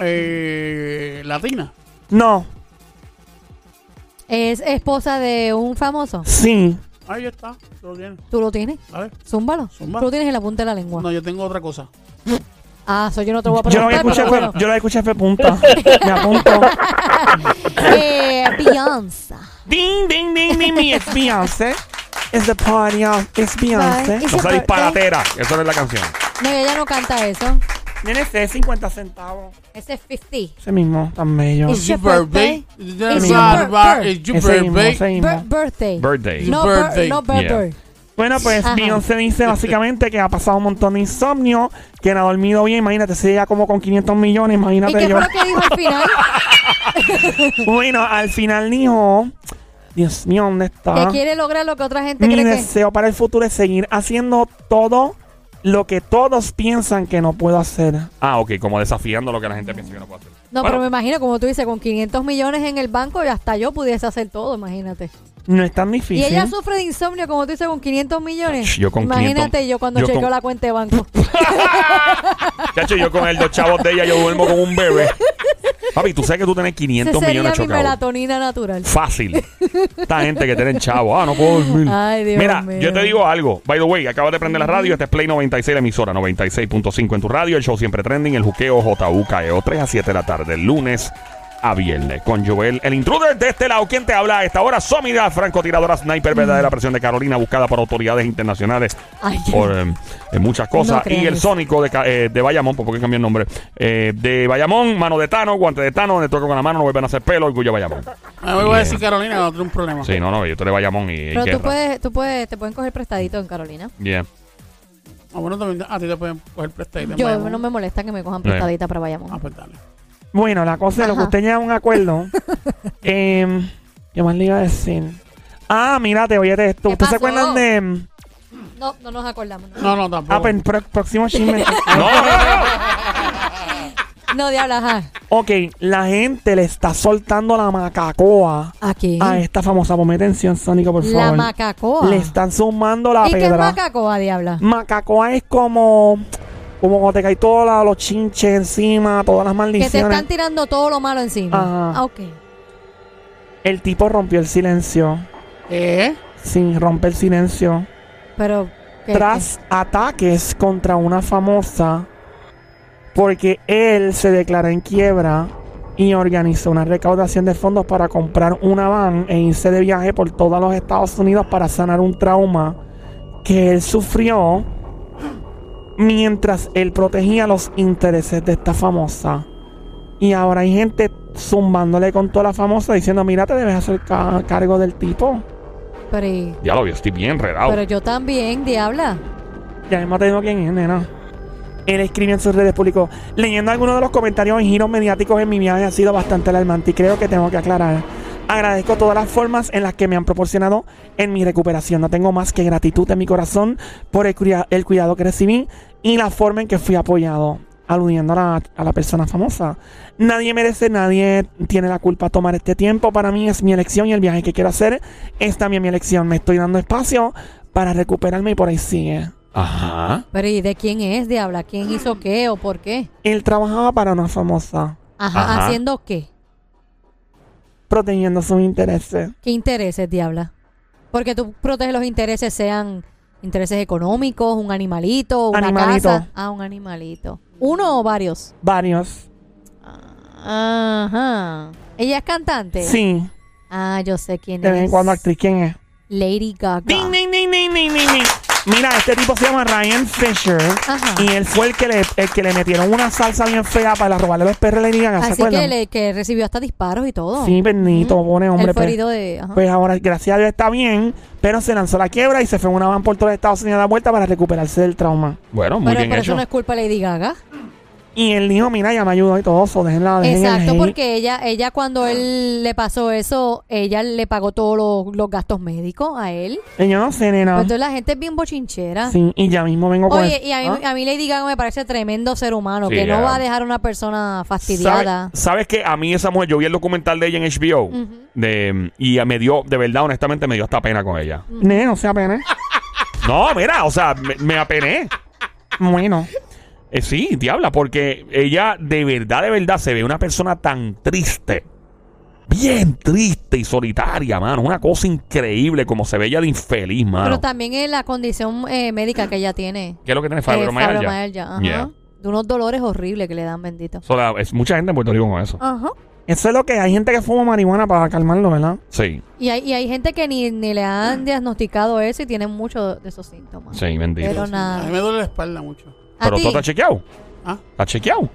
Eh, latina. No, ¿Es esposa de un famoso? sí. Ahí está. Lo tiene. ¿Tú lo tienes? A ver. Zúmbalo. Zumba. Tú lo tienes en la punta de la lengua. No, yo tengo otra cosa. Ah, eso yo no te voy a Yo escuché pero yo lo que escuché fue punta. Me apunto. Eh, Beyoncé. Ding, ding, ding, ding, ding. It's Beyoncé. It's the party of... It's Beyoncé. Bye. No sea disparatera. Eso no es la canción. No, ella no canta eso. Tiene ese 50 centavos. Ese es 50. Ese mismo, tan bello. It's your birthday. birthday. It's your birthday. It's your Ese mismo, birthday. ese mismo. Bir- birthday. Birthday. No, Birthday. bir- no birthday. Bueno, pues Ajá. Beyoncé dice básicamente que ha pasado un montón de insomnio, que no ha dormido bien. Imagínate, si ella como con 500 millones, ¿Y imagínate qué yo. fue lo que dijo al final? Bueno, al final dijo, Dios mío, ¿dónde que está? quiere lograr lo que otra gente Mi cree que... deseo para el futuro es seguir haciendo todo lo que todos piensan que no puedo hacer. Ah, ok, como desafiando lo que la gente piensa que no puede hacer. No, Bueno, pero me imagino, como tú dices, con 500 millones en el banco, y hasta yo pudiese hacer todo, imagínate. No es tan Y difícil. ella sufre de insomnio, como tú dices, con 500 millones. Yo con Imagínate 500, yo cuando yo chequeo con- la cuenta de banco. Chacho, yo con el dos chavos de ella, yo duermo como un bebé. Papi, tú sabes que tú tienes Ese 500 sería millones mi chocados. melatonina natural. Fácil. Esta gente que tiene chavo. Ah, no puedo dormir. Ay, Dios Mira, mío. yo te digo algo. By the way, acabas de prender la radio. Este es Play 96, la emisora 96.5 en tu radio. El show siempre trending. El juqueo JUKEO 3 E a 7 de la tarde. Lunes a viernes. Con Joel, el intruder de este lado. ¿Quién te habla a esta hora? Somida, francotiradora sniper, verdadera presión de Carolina, buscada por autoridades internacionales Ay, por eh, muchas cosas. No y el. Sónico de, eh, de Bayamón, ¿por qué cambió el nombre? Eh, de Bayamón, mano de Tano, guante de Tano, donde toca con la mano, no vuelven a hacer pelo, orgullo Bayamón. A mí me voy a decir Carolina, no tengo un problema. Sí, no, no, yo estoy de Bayamón y, y Pero tú guerra. puedes, tú puedes, te pueden coger prestadito en Carolina. Yeah. Ah, bueno, también a ti te pueden coger prestadito. Yo no me molesta que me cojan prestadita para Bayamón. Ah, pues dale. Bueno, la cosa es lo que Ajá. usted llega a un acuerdo. eh, ¿Qué más le iba a decir? Ah, mírate, oye esto. ¿Qué ¿Ustedes se pasó? acuerdan de... mm, No, no nos acordamos. No, No, no, tampoco. Ah, pues, pro- próximo chisme. No, no diabla, ajá. ok, la gente le está soltando la macacoa Aquí. a esta famosa. Ponme atención, Sónico, por La favor. macacoa. Le están sumando la ¿Y qué es pedra. macacoa, diabla? Macacoa es como... Como cuando te cae todos los chinches encima, todas las Que te maldiciones. están tirando todo lo malo encima. Ajá. Ah, ok. El tipo rompió el silencio. ¿Eh? Sin romper el silencio. Pero. ¿qué- tras ataques contra una famosa porque él se declaró en quiebra y organizó una recaudación de fondos para comprar una van e irse de viaje por todos los Estados Unidos para sanar un trauma que él sufrió mientras él protegía los intereses de esta famosa. Y ahora hay gente zumbándole con toda la famosa diciendo, mira, te debes hacer ca- cargo del tipo. qué? Pero, y- ya lo vi, estoy bien enredado. pero yo también, diabla. Ya mismo te digo quién es, nena. Él escribe en sus redes públicas. Leyendo algunos de los comentarios y giros mediáticos en mi viaje ha sido bastante alarmante y creo que tengo que aclarar. Agradezco todas las formas en las que me han proporcionado en mi recuperación. No tengo más que gratitud en mi corazón por el, cuida- el cuidado que recibí y la forma en que fui apoyado. Aludiendo a la, a la persona famosa. Nadie merece, nadie tiene la culpa de tomar este tiempo. Para mí es mi elección y el viaje que quiero hacer es también mi elección. Me estoy dando espacio para recuperarme y por ahí sigue. Ajá. Pero ¿y de quién es, diabla? ¿Quién hizo qué o por qué? Él trabajaba para una famosa, Ajá, Ajá. ¿haciendo qué? protegiendo sus intereses. ¿Qué intereses, diabla? Porque tú proteges los intereses, sean intereses económicos, un animalito, una Animalito. casa. Ah, un animalito. ¿Uno o varios? Varios. Ajá. ¿Ella es cantante? Sí, Ah, yo sé quién de vez en es. cuando actriz. ¿Quién es? Lady Gaga. Ding, ding, ding, ding, ding, ding. Mira, este tipo se llama Ryan Fisher. Ajá. Y él fue el que le, el que le metieron una salsa bien fea para robarle los perros a Lady Gaga, ¿se Así acuerdan? que, le, que recibió hasta disparos y todo. Sí, bendito, Ujú. pone hombre. Fue pues, de... ajá. pues ahora, gracias a Dios, está bien. Pero se lanzó a la quiebra y se fue en una van por todos los Estados Unidos a dar vuelta para recuperarse del trauma. Bueno, muy pero bien pero hecho. eso no es culpa de Lady Gaga. Y él dijo, mira, ya me ayudó y todo eso, déjenla, dejen el Exacto, porque ella, ella cuando él le pasó eso, ella le pagó todos los, los gastos médicos a él. Y yo no sé, nena. entonces la gente es bien bochinchera. Sí, y ya mismo vengo con Oye, y a mí, ¿Ah? a mí Lady Gaga me parece tremendo ser humano, Sí, que no va a dejar a una persona fastidiada. ¿Sabe- ¿Sabes qué? A mí esa mujer, yo vi el documental de ella en HBO de, y me dio, de verdad, honestamente, me dio hasta pena con ella. Nene, no sea pena. No, mira, o sea, me, me apené. Bueno. Eh, sí, diabla, porque ella de verdad, de verdad se ve una persona tan triste. Bien triste y solitaria, mano. Una cosa increíble como se ve ella de infeliz, mano. Pero también es la condición eh, médica que ella tiene. ¿Qué es lo que tiene Eh, fibromialgia? fibromialgia, ajá. Yeah. De unos dolores horribles que le dan, bendito. So, la- es mucha gente en Puerto Rico con eso. Ajá. Eso es lo que hay gente que fuma marihuana para calmarlo, ¿verdad? Sí, Y hay, y hay gente que ni, ni le han diagnosticado eso y tienen muchos de esos síntomas. sí, bendito. Pero A mí nada. me duele la espalda mucho. ¿A Pero ti? tú estás chequeado. ¿Ah? ¿Estás chequeado?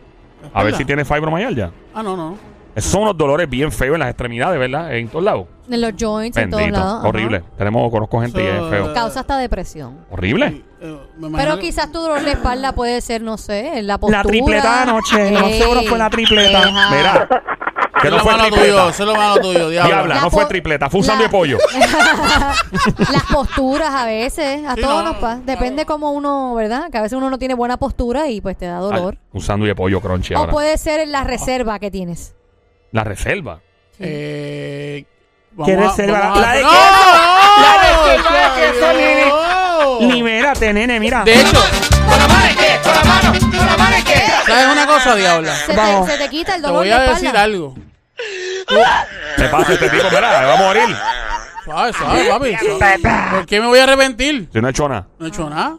¿La A ver si tiene fibromialgia. Ah, no, no. no. Esos son unos dolores bien feos en las extremidades, ¿verdad? En todos lados. En los joints, en todos lados. ajá. Horrible. Tenemos, conozco gente y es Eso- feo. Causa hasta depresión. Horrible. Eh, Pero que- quizás tu dolor de espalda puede ser, no sé, la postura. La tripleta de anoche, Ey, seguro fue la tripleta. deja. Mira. Que Eso no es lo fue malo tuyo, tripleta. eso es lo malo tuyo, diablo. Diabla, La no fue tripleta, fue un la- de pollo. Las posturas a veces, a Sí, todos no, nos pasa. Depende cómo uno, ¿verdad? Que a veces uno no tiene buena postura y pues te da dolor. Ay, un sándwich de pollo crunchy o ahora. puede ser en la reserva que tienes. La reserva. Eh, ¿Qué vamos a- reserva? vamos a- La de ¡No! queso. La de queso, ¡No! de queso, nene. ¡No! Libérate, nene, mira. De hecho, Con la mano izquierda, con la mano, con la mano izquierda. ¿sabes una cosa, diabla? Se te, Vamos. se te quita el Te dolor voy de a espalda. decir algo. ¿Qué pasa este tipo? Mira, va a morir. Suave, suave, papi. suave. ¿Por qué me voy a arrepentir? Si no he hecho nada. No he hecho nada.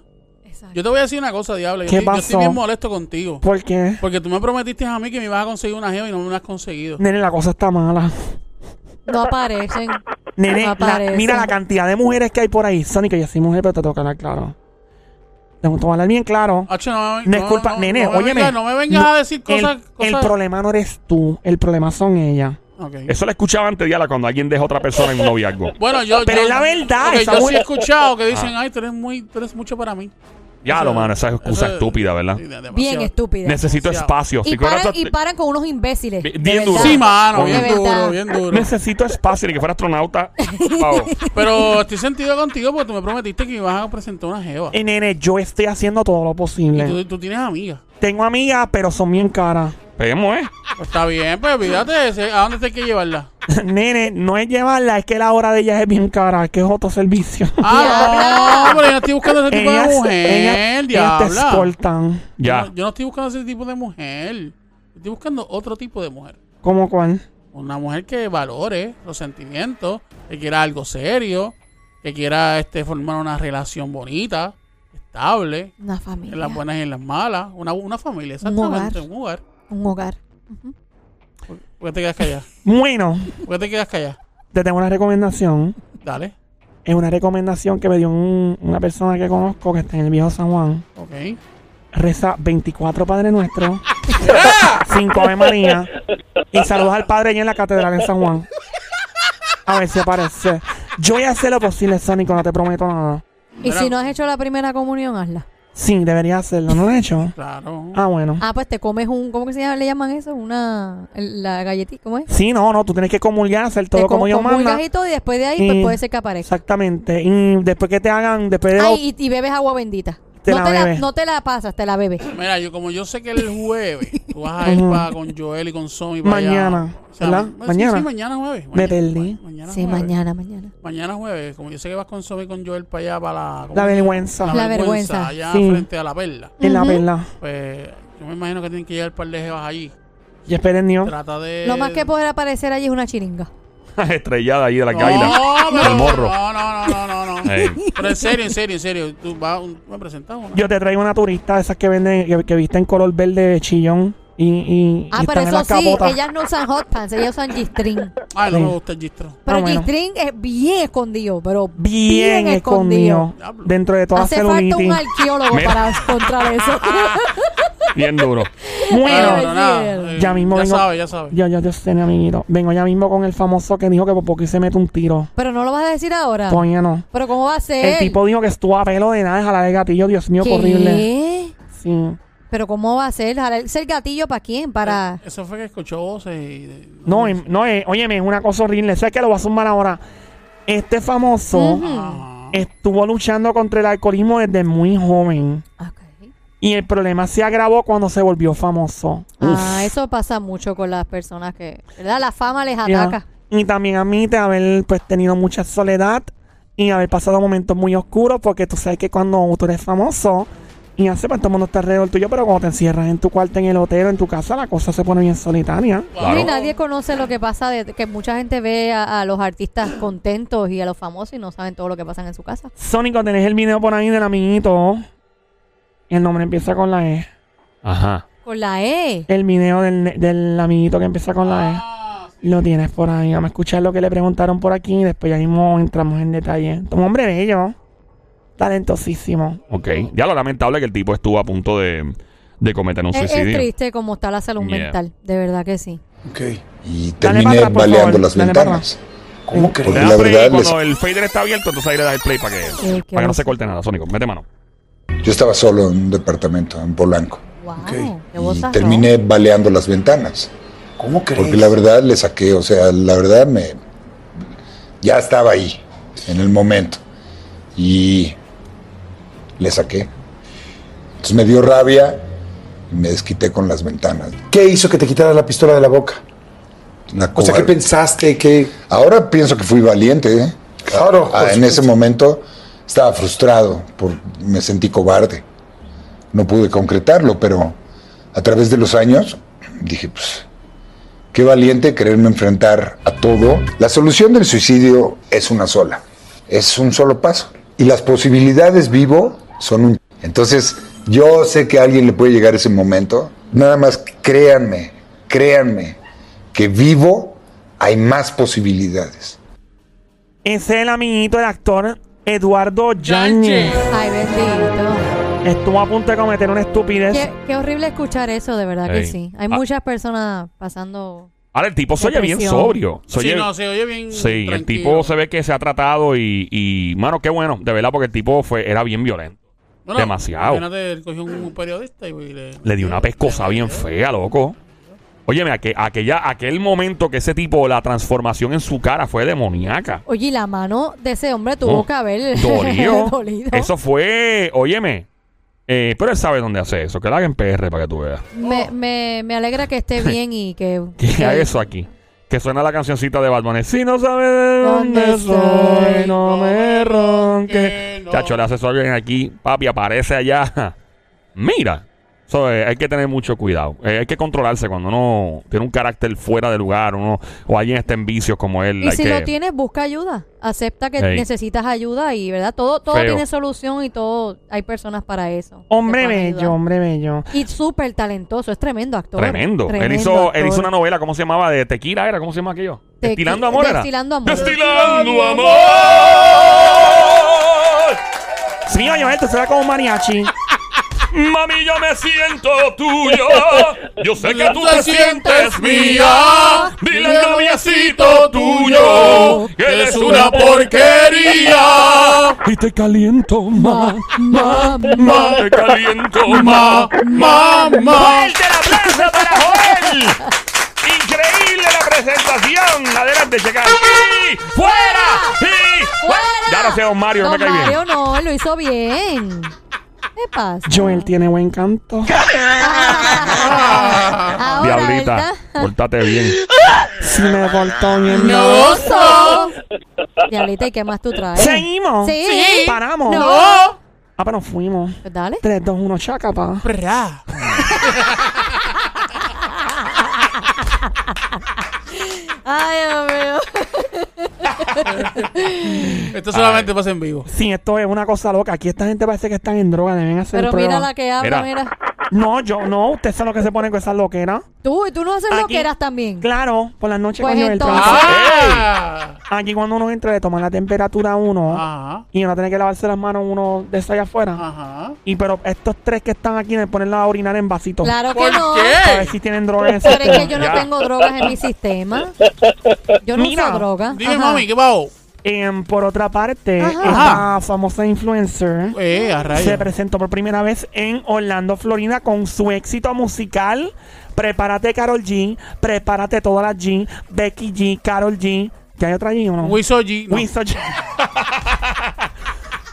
Yo te voy a decir una cosa, diablo. Yo, ¿Qué estoy, yo estoy pasó? bien molesto contigo. ¿Por qué? Porque tú me prometiste a mí que me ibas a conseguir una jeva y no me la has conseguido. Nene, la cosa está mala. No aparecen. Nene, No la- aparece. mira la cantidad de mujeres que hay por ahí. Sonic, yo soy mujer, pero te toca hablar claro. Te voy a hablar bien claro. Hacho, no, me- No es culpa, nene, no me óyeme. vengas- no me vengas No, a decir cosas. el, cosas. el problema no eres tú, el problema son ellas. Eso lo escuchaba antes, Diala, cuando alguien deja a otra persona en un noviazgo. Bueno, yo. Pero yo- es la verdad, ok, esa yo sí he escuchado que dicen, Ah. ay, tú eres, muy, tú eres mucho para mí. Ya lo, mano, esa es excusa eso- estúpida, ¿verdad? de-. Bien estúpida. Necesito Demasiado. espacio. Y paran, otro- y paran con unos imbéciles. Bien de duro. Sí, mano, bien De duro, bien duro. Necesito espacio, ni que fuera astronauta. Pero estoy sentido contigo porque tú me prometiste que me ibas a presentar una jeva. Y nene, yo estoy haciendo todo lo Y posible. tú, tú tienes amigas. Tengo amigas, pero son bien caras. Peguemos, ¿eh? Pues está bien, pues olvídate. ese- ¿A dónde te hay que llevarla? nene, no es llevarla, es que la hora de ellas es bien cara, es que es otro servicio. Ah, no, pero yo no estoy buscando ese tipo de ellas, mujer, ellas- ellas te diabla. escoltan. Ya. Yo, no, yo no estoy buscando ese tipo de mujer. Estoy buscando otro tipo de mujer. ¿Cómo cuál? Una mujer que valore los sentimientos, que quiera algo serio, que quiera este formar una relación bonita, estable, Una en familia. las buenas y en las malas. Una, una familia, exactamente, un hogar. Un hogar. ¿Por por qué te quedas callada? Bueno, ¿Por qué te quedas callada? te tengo una recomendación. Dale. Es una recomendación que me dio un- una persona que conozco que está en el viejo San Juan. Ok. Reza 24 Padre Nuestro, 5 Ave María y saludos al Padre allá en la Catedral en San Juan. A ver si aparece. Yo voy a hacer lo posible, Sónico, no te prometo nada. Y Mira. si no has hecho la primera comunión, hazla. Sí, debería hacerlo. ¿No lo he hecho? Claro. Ah, bueno. Ah, pues te comes un, ¿cómo que se llama? le llaman eso? Una, la galletita, ¿cómo es? Sí, no, no, tú tienes que comulgar, hacer todo te como com- yo comulgas manda. y todo y después de ahí pues Y- puede ser que aparezca. Exactamente. Y después que te hagan, después de... Ay, y, y bebes agua bendita. Te no, la te la, bebes. no te la pasas, te la bebes. Mira, yo como yo sé que el jueves tú vas a ir Ujú. pa- con Joel y con Somi para allá. Mañana, ¿verdad? sí, Mañana. Sí, mañana jueves. Me Mañana- perdí. Mañana Sí, jueves. mañana, mañana. Mañana jueves, como yo sé que vas con Somi y con Joel para allá, para la... ¿cómo La vergüenza. La vergüenza. Allá Sí. frente a la perla. En la Ujú. perla. Pues yo me imagino que tienen que llegar un par de jevas allí. Y esperen Dios. Trata de... Lo más que puede aparecer allí es una chiringa. Estrellada ahí de la No, gaila. pero- Del morro. No, no, no, no, Pero en serio, en serio, en serio. Tú vas, un- me presentas una. Yo te traigo una turista de esas que venden, que, que visten color verde chillón y, y, Ah, y pero eso sí, ellas no usan hot pants, ellas usan G-string. Ay, no Sí. me gusta el gistro. Pero Ah, bueno. G-string es bien escondido, pero Bien, escondido. Diablo. Dentro de toda Hace falta un celulitis. arqueólogo para encontrar eso. Bien duro. Bueno, cielo. eh, Ya mismo ya vengo- sabes, ya sabes. yo, yo, yo sé, mi amiguito. Vengo ya mismo con el famoso que dijo que por poco se mete un tiro. pero no lo vas a decir ahora. Todavía no. Pero ¿cómo va a ser? El tipo dijo que estuvo a pelo de nada, jalar el gatillo. Dios mío, qué ¿Qué? horrible. Sí. Pero ¿cómo va a ser? ¿Jalarse el gatillo para quién? Para... Eso fue que escuchó voces y... de- No, no, eh, óyeme, es una cosa horrible. ¿Sabes que lo voy a sumar ahora? Este famoso Ujú. Ah. estuvo luchando contra el alcoholismo desde muy joven. Ok. Y el problema se agravó cuando se volvió famoso. Ah, eso pasa mucho con las personas que, ¿verdad? La fama les Ya. ataca. Y también admite haber pues tenido mucha soledad y haber pasado momentos muy oscuros porque tú sabes que cuando tú eres famoso y hace pues todo el mundo está alrededor tuyo, pero cuando te encierras en tu cuarto, en el hotel, o en tu casa, la cosa se pone bien solitaria. Claro. Y nadie conoce lo que pasa, de, que mucha gente ve a, a los artistas contentos y a los famosos y no saben todo lo que pasa en su casa. Sónico, tenés el video por ahí del amiguito. El nombre empieza con la E. Ajá. Con la E. El video del, amiguito que empieza con la E. Lo tienes por ahí. Vamos a escuchar lo que le preguntaron por aquí y después ya mismo entramos en detalle. Un hombre bello. Talentosísimo. Ok. Ya lo lamentable que el tipo estuvo a punto de, de cometer un Es, es suicidio. triste como está la salud Yeah. mental, de verdad que sí. Ok. Y terminé atrás, baleando favor. las Dale ventanas. ¿Cómo Porque Le da la verdad, cuando les- el fader está abierto, entonces ahí le das el play para que, para que no se corte nada, Sónico. Mete mano. yo estaba solo en un departamento en Polanco. Wow, Y terminé baleando las ventanas. ¿Cómo crees? Porque la verdad le saqué, o sea, la verdad me. Ya estaba ahí, en el momento. Y. Le saqué. Entonces me dio rabia y me desquité con las ventanas. ¿Qué hizo que te quitara la pistola de la boca? Una O sea, ¿qué pensaste? ¿Qué? Ahora pienso que fui valiente, ¿eh? Claro, Ah, en ese momento estaba frustrado, por, me sentí cobarde. No pude concretarlo, pero a través de los años dije, pues, qué valiente quererme enfrentar a todo. La solución del suicidio es una sola, es un solo paso. Y las posibilidades vivo son un... Entonces, yo sé que a alguien le puede llegar ese momento. Nada más créanme, créanme, que vivo hay más posibilidades. Ese es el amiguito del actor Eduardo Yáñez. Ay, bendito. Estuvo a punto de cometer una estupidez. Qué, qué horrible escuchar eso, de verdad que Ey. sí. Hay Ah. muchas personas pasando... Ahora, el tipo se oye bien Depresión. sobrio. Se Sí, oye- no, se oye bien Sí, el tranquilo. tipo se ve que se ha tratado y, y mano, qué bueno, de verdad, porque el tipo fue, era bien violento. Bueno, demasiado. imagínate, él cogió un periodista y le... Le dio una pescosa bien fea, loco. Óyeme, aqu- aquella, aquel momento que ese tipo, la transformación en su cara fue demoníaca. Oye, y la mano de ese hombre tuvo No, que haber dolido. Eso fue, óyeme. eh, pero él sabe dónde hace eso. Que lo haga en PR para que tú veas. Me, me, me alegra que esté bien y que... Que haga eso aquí. Que suena la cancioncita de Batman. Si no sabes de dónde ¿Dónde soy, no me ronque. Chacho, le hace eso a alguien aquí. Papi, aparece allá. Mira. So, eh, hay que tener mucho cuidado. Eh, hay que controlarse cuando uno tiene un carácter fuera de lugar uno, o alguien está en vicios como él. Y hay si que- lo tienes, busca ayuda. Acepta que Ey. necesitas ayuda y, ¿verdad? Todo, todo Feo. tiene solución y todo hay personas para eso. Hombre bello, ayudar. hombre bello. Y súper talentoso, es tremendo actor. Tremendo. Él Tremendo hizo, él actor. hizo una novela, ¿cómo se llamaba? De tequila, ¿era? ¿Cómo se llama aquello? Tequi- Destilando amor, ¿era? Destilando amor. Destilando amor. Sí, oye, esto se ve como un mariachi. Mami, yo me siento tuyo. Yo sé que tú te sientes mía. Dile al noviecito tuyo que eres una porquería. Y te caliento, ma, ma, ma. Te caliento, ma, ma, ma. ¡Fuerte el aplauso para Joel! Presentación. Adelante, checar. ¡Y fuera! ¡Y ¡Fuera! Ya no sé, don Mario, no me cae bien. Mario no, él lo hizo bien. ¿Qué pasa? Joel tiene buen canto. Ahora, Diablita, ¿verdad? pórtate bien. Si me portó bien. Oso. Diablita, ¿y qué más tú traes? ¿Seguimos? Sí. ¿Paramos? No. Ah, pero fuimos. Pues dale. 3, 2, 1, chaca, pa. Ay, Dios mío. Esto solamente pasa en vivo. Sí, esto es una cosa loca. Aquí esta gente parece que están en droga. Deben hacer Pero mira pruebas. la que habla, Mira. mira. No, yo no. Usted sabe lo que se pone con esas loqueras. Tú, y tú no haces lo Aquí- que eras también. Claro, por las noches Pues Joel. entonces- trabaja. Ah. Aquí cuando uno entra le toman la temperatura a uno Ajá. y uno tiene que lavarse las manos uno de esa allá afuera. Ajá. Y pero estos tres que están aquí me ponen a orinar en vasitos. Claro que ¿Por no. A ver qué? si tienen droga en el Pero es que yo no Ya. tengo drogas en mi sistema. Yo no Mira, uso droga. Dime, Ajá. mami, ¿qué pasó? Em, por otra parte, Ajá. esta famosa influencer Eh, a se presentó por primera vez en Orlando, Florida, con su éxito musical. Prepárate, Carol G. Prepárate todas las G. Becky G, Carol G. ¿Ya hay otra G o no? Wiso G. no. Wiso G.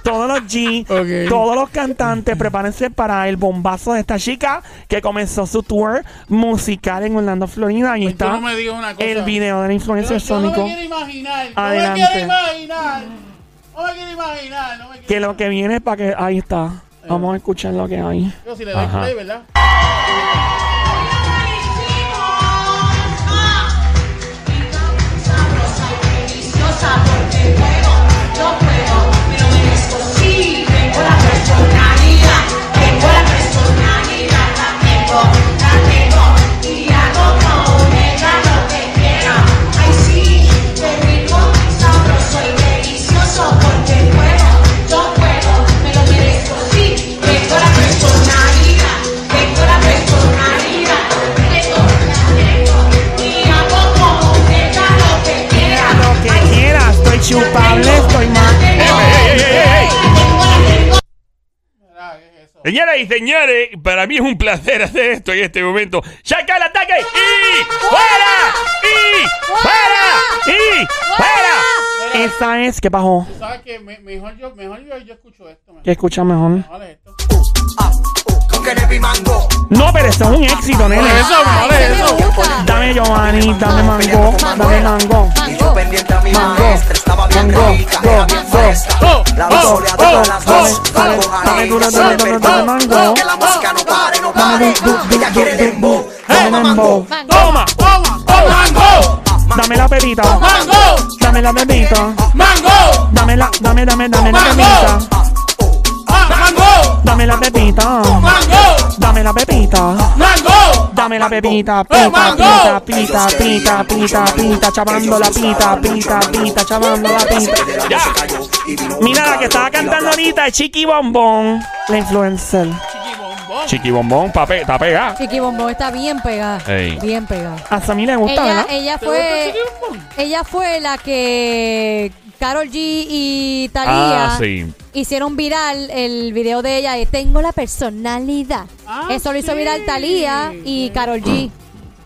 todos los G, todos los cantantes, prepárense para el bombazo de esta chica que comenzó su tour musical en Orlando, Florida. Ahí Pues está no me digas una cosa. el video del Yo, influencer yo no sónico. me quiero imaginar. No Adelante. me quiero imaginar. No me quiero imaginar. No me quiero Que lo que viene para que. Ahí está. Vamos a escuchar lo que hay. Yo si le doy Ajá. play, ¿verdad? Señoras y señores, para mí es un placer hacer esto en este momento. ¡Saca el ataque! ¡Y fuera! ¡Y fuera! ¡Y fuera! Esa es que bajó. Sabes que me- mejor yo, mejor yo, yo escucho esto. mejor. Que escucha mejor. Mejor es esto. No, pero eso es un éxito, nene. Eso. Dame Giovanni, dame mango, dame mango. Mango. pendiente a mi Mango, maestra, estaba bien mango, rica, go, era bien go. fresca. La de todas las dos, dame, algo dame duro, dame, mango. Que la música no pare, no Dame pare. Ella quiere dembow. Mango. ¡Toma! ¡Toma! ¡Oh, mango! Dame la pepita. ¡Mango! Dame la pepita. ¡Mango! Dame la, dame, dame, dame la Mango. Pepita. ¡Ah, ¡Mango! Dame la pepita. ¡Mango! Dame la pepita. ¡Mango! Dame la pepita, ¡Eh, pita, pita, pita, pita, pita, pita, chavando la pita, pita, pita, chavando la pita. ¡Ya! Mira, la que estaba cantando ahorita es Chiqui Bombón, la influencer. Chiqui Bombón, está pe- está pegada. Chiqui Bombón está bien pegada. Ey. Bien pegada. A Sammy le gusta, Ella, ¿verdad? ella ¿Te gusta fue ella fue la que Carol G y Thalía Ah, sí. hicieron viral el video de ella de Tengo la personalidad. Ah, Eso lo hizo viral Thalía y Carol G.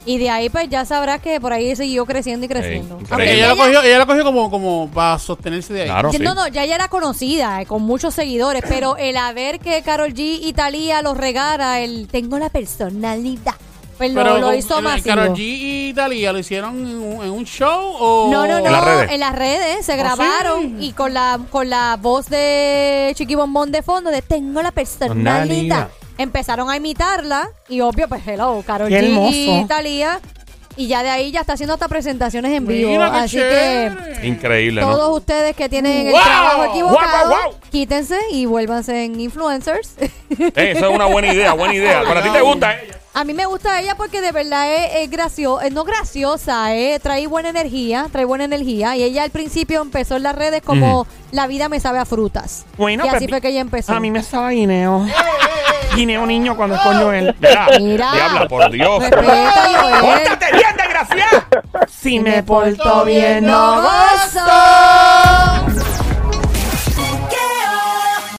Y de ahí pues ya sabrás que por ahí siguió creciendo y creciendo. Ella lo cogió, ella lo cogió como, como para sostenerse de ahí. Claro, sí. No, no, ya ella era conocida, eh, con muchos seguidores, pero el haber que Carol G y Thalía lo regara, el tengo la personalidad, pues lo, Pero lo con- hizo el- masivo. Karol G y Dalía lo hicieron en un, en un show o No, no, no, En las redes. en las redes se ¿Ah, grabaron sí? y con la con la voz de Chiqui Bombón de fondo de Tengo la personalidad. Personalidad. Empezaron a imitarla y obvio, pues hello, Carol Qué G hermoso. y Talía y ya de ahí ya está haciendo hasta presentaciones en vivo. Mira qué Así chévere. que Increíble, ¿no? todos ustedes que tienen Wow. el trabajo equivocado, Guau, guau, guau. quítense y vuélvanse en influencers. Eh, Esa es una buena idea, buena idea. Pero a ti te gusta ella. A mí me gusta ella porque de verdad es, es graciosa, no graciosa, eh, trae buena energía, trae buena energía. Y ella al principio empezó en las redes como la vida me sabe a frutas. Bueno, y así pues, fue que ella empezó. A mí me estaba guineo. Guineo niño cuando es coño él. Mira, Mira. diabla, por Dios. ¡Pórtate bien, desgraciada! Si me porto bien, no gozo.